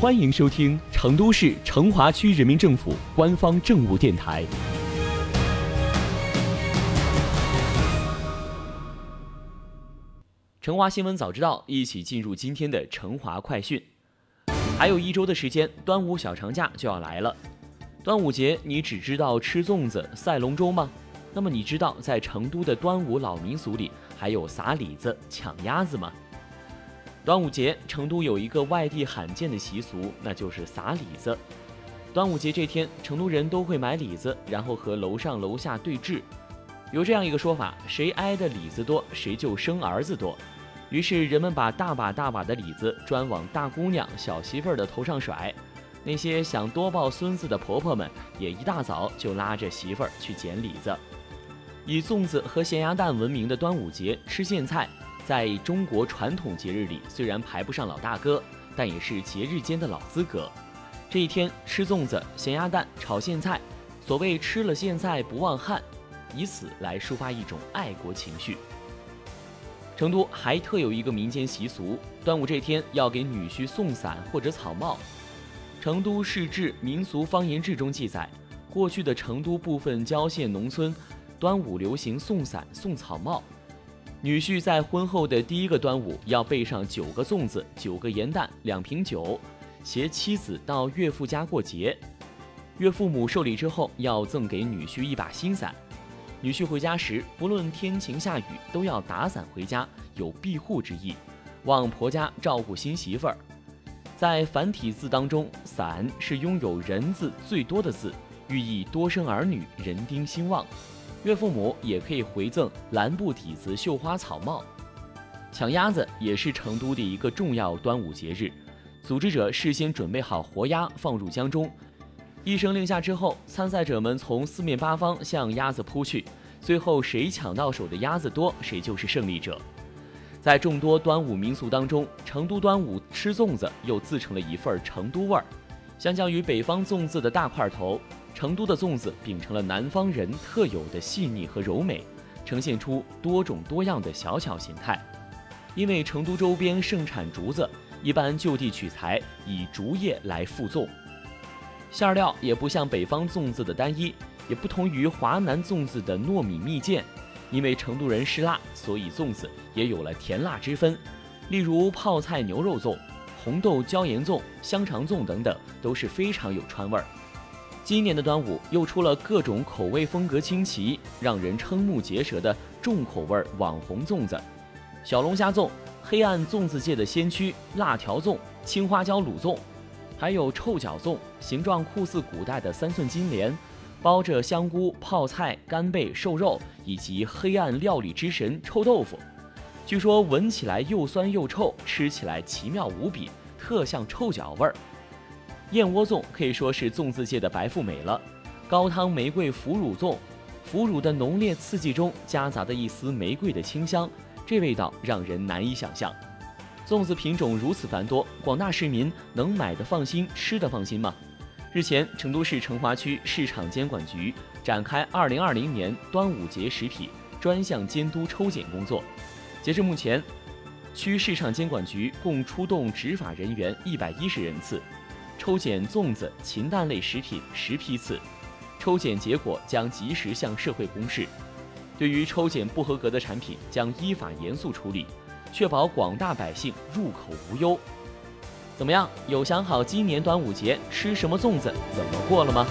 欢迎收听成都市成华区人民政府官方政务电台。成华新闻早知道，一起进入今天的成华快讯。还有一周的时间，端午小长假就要来了。端午节，你只知道吃粽子、赛龙舟吗？那么你知道在成都的端午老民俗里还有撒李子、抢鸭子吗？端午节，成都有一个外地罕见的习俗，那就是撒李子。端午节这天，成都人都会买李子，然后和楼上楼下对峙。有这样一个说法：谁挨的李子多，谁就生儿子多。于是人们把大把大把的李子专往大姑娘、小媳妇儿的头上甩。那些想多抱孙子的婆婆们，也一大早就拉着媳妇儿去捡李子。以粽子和咸鸭蛋闻名的端午节，吃苋菜。在中国传统节日里，虽然排不上老大哥，但也是节日间的老资格。这一天吃粽子、咸鸭蛋、炒苋菜，所谓吃了苋菜不忘汉，以此来抒发一种爱国情绪。成都还特有一个民间习俗，端午这天要给女婿送伞或者草帽。《成都市志·民俗方言志》中记载，过去的成都部分郊县农村，端午流行送伞、送草帽。女婿在婚后的第一个端午要备上九个粽子、九个盐蛋、两瓶酒，携妻子到岳父家过节。岳父母受礼之后，要赠给女婿一把新伞。女婿回家时，不论天晴下雨，都要打伞回家，有庇护之意，望婆家照顾新媳妇儿。在繁体字当中，伞是拥有人字最多的字，寓意多生儿女、人丁兴旺。岳父母也可以回赠蓝布底子绣花草帽。抢鸭子也是成都的一个重要端午节日，组织者事先准备好活鸭放入江中，一声令下之后，参赛者们从四面八方向鸭子扑去，最后谁抢到手的鸭子多，谁就是胜利者。在众多端午民俗当中，成都端午吃粽子又自成了一份成都味儿，相较于北方粽子的大块头。成都的粽子秉承了南方人特有的细腻和柔美，呈现出多种多样的小巧形态。因为成都周边盛产竹子，一般就地取材，以竹叶来附粽。馅料也不像北方粽子的单一，也不同于华南粽子的糯米蜜饯。因为成都人嗜辣，所以粽子也有了甜辣之分。例如泡菜牛肉粽、红豆椒盐粽、香肠粽等等，都是非常有川味儿。今年的端午又出了各种口味风格清奇、让人瞠目结舌的重口味网红粽子，小龙虾粽、黑暗粽子界的先驱辣条粽、青花椒卤粽，还有臭脚粽，形状酷似古代的三寸金莲，包着香菇、泡菜、干贝、瘦肉，以及黑暗料理之神臭豆腐。据说闻起来又酸又臭，吃起来奇妙无比，特像臭脚味儿。燕窝粽可以说是粽子界的白富美了，高汤玫瑰腐乳粽，腐乳的浓烈刺激中夹杂的一丝玫瑰的清香，这味道让人难以想象。粽子品种如此繁多，广大市民能买的放心，吃的放心吗？日前，成都市成华区市场监管局展开2020年端午节食品专项监督抽检工作，截至目前，区市场监管局共出动执法人员一百一十人次。抽检粽子、禽蛋类食品十批次，抽检结果将及时向社会公示。对于抽检不合格的产品，将依法严肃处理，确保广大百姓入口无忧。怎么样？有想好今年端午节吃什么粽子，怎么过了吗？